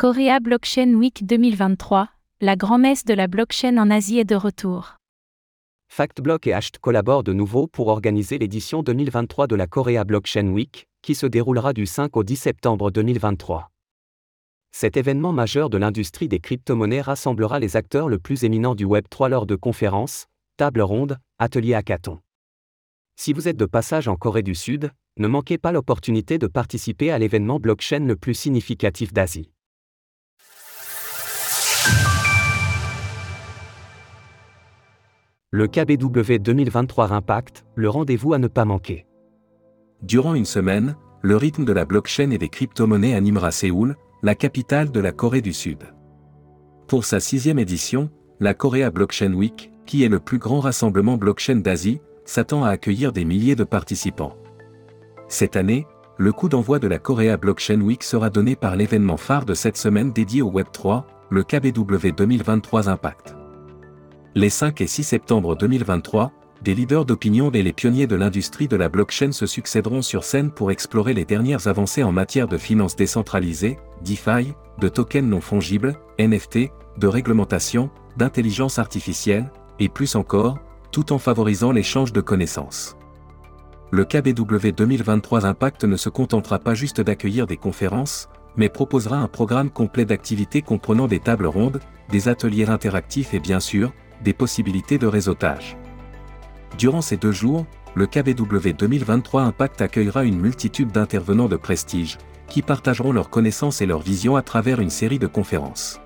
Korea Blockchain Week 2023, la grand-messe de la blockchain en Asie est de retour. FactBlock et Hasht collaborent de nouveau pour organiser l'édition 2023 de la Korea Blockchain Week, qui se déroulera du 5 au 10 septembre 2023. Cet événement majeur de l'industrie des crypto-monnaies rassemblera les acteurs le plus éminents du Web3 lors de conférences, tables rondes, ateliers hackathon. Si vous êtes de passage en Corée du Sud, ne manquez pas l'opportunité de participer à l'événement blockchain le plus significatif d'Asie. Le KBW 2023 Impact, le rendez-vous à ne pas manquer. Durant une semaine, le rythme de la blockchain et des crypto-monnaies animera Séoul, la capitale de la Corée du Sud. Pour sa sixième édition, la Korea Blockchain Week, qui est le plus grand rassemblement blockchain d'Asie, s'attend à accueillir des milliers de participants. Cette année, le coup d'envoi de la Korea Blockchain Week sera donné par l'événement phare de cette semaine dédié au Web3, le KBW 2023 Impact. Les 5 et 6 septembre 2023, des leaders d'opinion et les pionniers de l'industrie de la blockchain se succéderont sur scène pour explorer les dernières avancées en matière de finances décentralisées, DeFi, de tokens non fongibles, NFT, de réglementation, d'intelligence artificielle, et plus encore, tout en favorisant l'échange de connaissances. Le KBW 2023 Impact ne se contentera pas juste d'accueillir des conférences, mais proposera un programme complet d'activités comprenant des tables rondes, des ateliers interactifs et bien sûr, des possibilités de réseautage. Durant ces deux jours, le KBW 2023 Impact accueillera une multitude d'intervenants de prestige, qui partageront leurs connaissances et leurs visions à travers une série de conférences.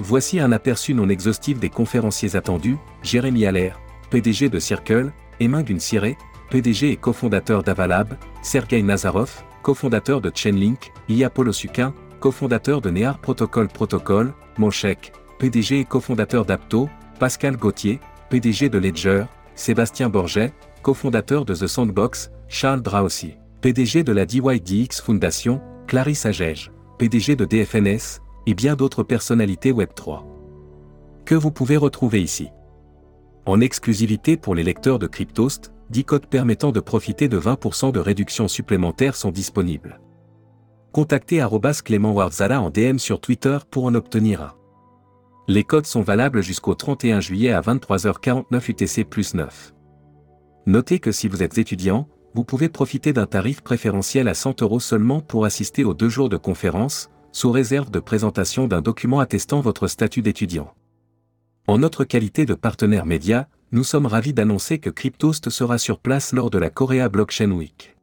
Voici un aperçu non exhaustif des conférenciers attendus, Jérémy Allaire, PDG de Circle, Emin Siré, PDG et cofondateur d'Avalab, Sergei Nazarov, cofondateur de Chainlink, Iya Polosukin, cofondateur de Near Protocol Protocol, Molchek, PDG et cofondateur d'Apto, Pascal Gauthier, PDG de Ledger, Sébastien Borget, cofondateur de The Sandbox, Charles Draossi, PDG de la DYDX Foundation, Clarisse Agege, PDG de DFNS, et bien d'autres personnalités Web3. Que vous pouvez retrouver ici. En exclusivité pour les lecteurs de Cryptost, 10 codes permettant de profiter de 20% de réduction supplémentaire sont disponibles. Contactez Clément Warzala en DM sur Twitter pour en obtenir un. Les codes sont valables jusqu'au 31 juillet à 23h49 UTC plus 9. Notez que si vous êtes étudiant, vous pouvez profiter d'un tarif préférentiel à 100 euros seulement pour assister aux deux jours de conférence, sous réserve de présentation d'un document attestant votre statut d'étudiant. En notre qualité de partenaire média, nous sommes ravis d'annoncer que Cryptost sera sur place lors de la Korea Blockchain Week.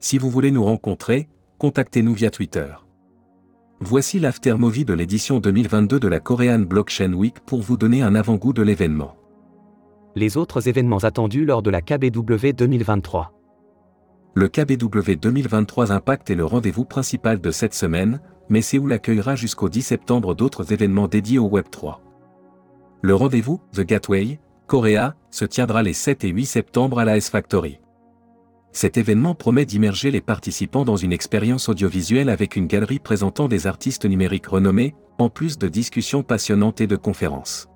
Si vous voulez nous rencontrer, contactez-nous via Twitter. Voici l'aftermovie de l'édition 2022 de la Korean Blockchain Week pour vous donner un avant-goût de l'événement. Les autres événements attendus lors de la KBW 2023. Le KBW 2023 Impact est le rendez-vous principal de cette semaine, mais Séoul accueillera jusqu'au 10 septembre d'autres événements dédiés au Web3. Le rendez-vous, The Gateway, Korea, se tiendra les 7 et 8 septembre à la S-Factory cet événement promet d'immerger les participants dans une expérience audiovisuelle avec une galerie présentant des artistes numériques renommés, en plus de discussions passionnantes et de conférences.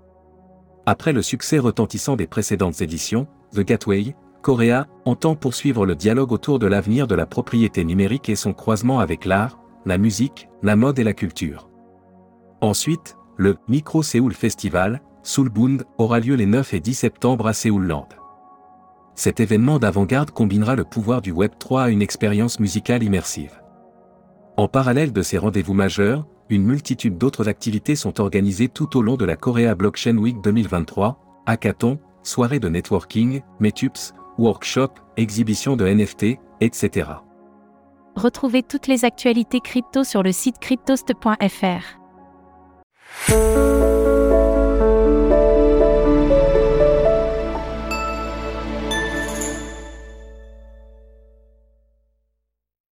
Après le succès retentissant des précédentes éditions, The Gateway, Korea, entend poursuivre le dialogue autour de l'avenir de la propriété numérique et son croisement avec l'art, la musique, la mode et la culture. Ensuite, le Micro Seoul Festival, Soulbund, aura lieu les 9 et 10 septembre à Séoul-Land cet événement d'avant-garde combinera le pouvoir du Web3 à une expérience musicale immersive. En parallèle de ces rendez-vous majeurs, une multitude d'autres activités sont organisées tout au long de la Korea Blockchain Week 2023, hackathon, soirées de networking, meetups, workshops, exhibitions de NFT, etc. Retrouvez toutes les actualités crypto sur le site cryptost.fr.